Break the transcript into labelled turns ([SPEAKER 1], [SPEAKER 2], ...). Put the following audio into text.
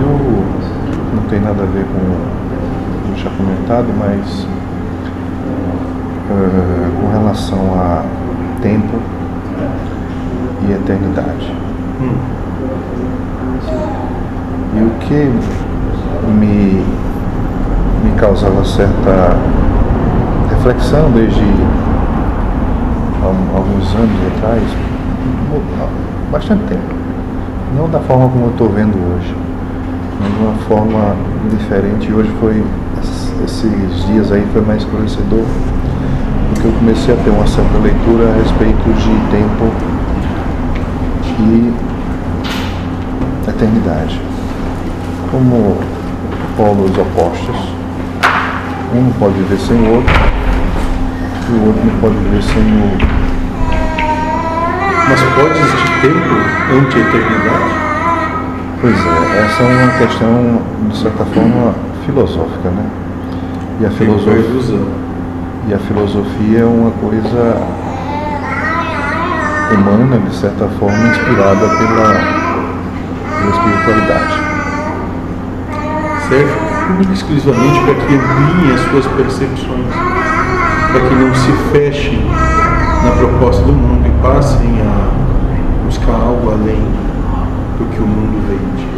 [SPEAKER 1] Eu não tem nada a ver com o que já comentado, mas uh, com relação a tempo e eternidade. Hum. E o que me, me causava certa reflexão desde anos atrás, bastante tempo. Não da forma como eu estou vendo hoje, mas de uma forma diferente. Hoje foi, esses dias aí foi mais esclarecedor, porque eu comecei a ter uma certa leitura a respeito de tempo e eternidade. Como polos opostos, um pode viver sem o outro, e o outro não pode viver sem o
[SPEAKER 2] pode existir tempo anti-eternidade?
[SPEAKER 1] Pois é, essa é uma questão, de certa forma, filosófica, né? E a filosofia, e a filosofia é uma coisa humana, de certa forma, inspirada pela, pela espiritualidade.
[SPEAKER 2] Serve única exclusivamente para que alinhem as suas percepções, para que não se fechem na proposta do mundo e passem a buscar algo além do que o mundo vende.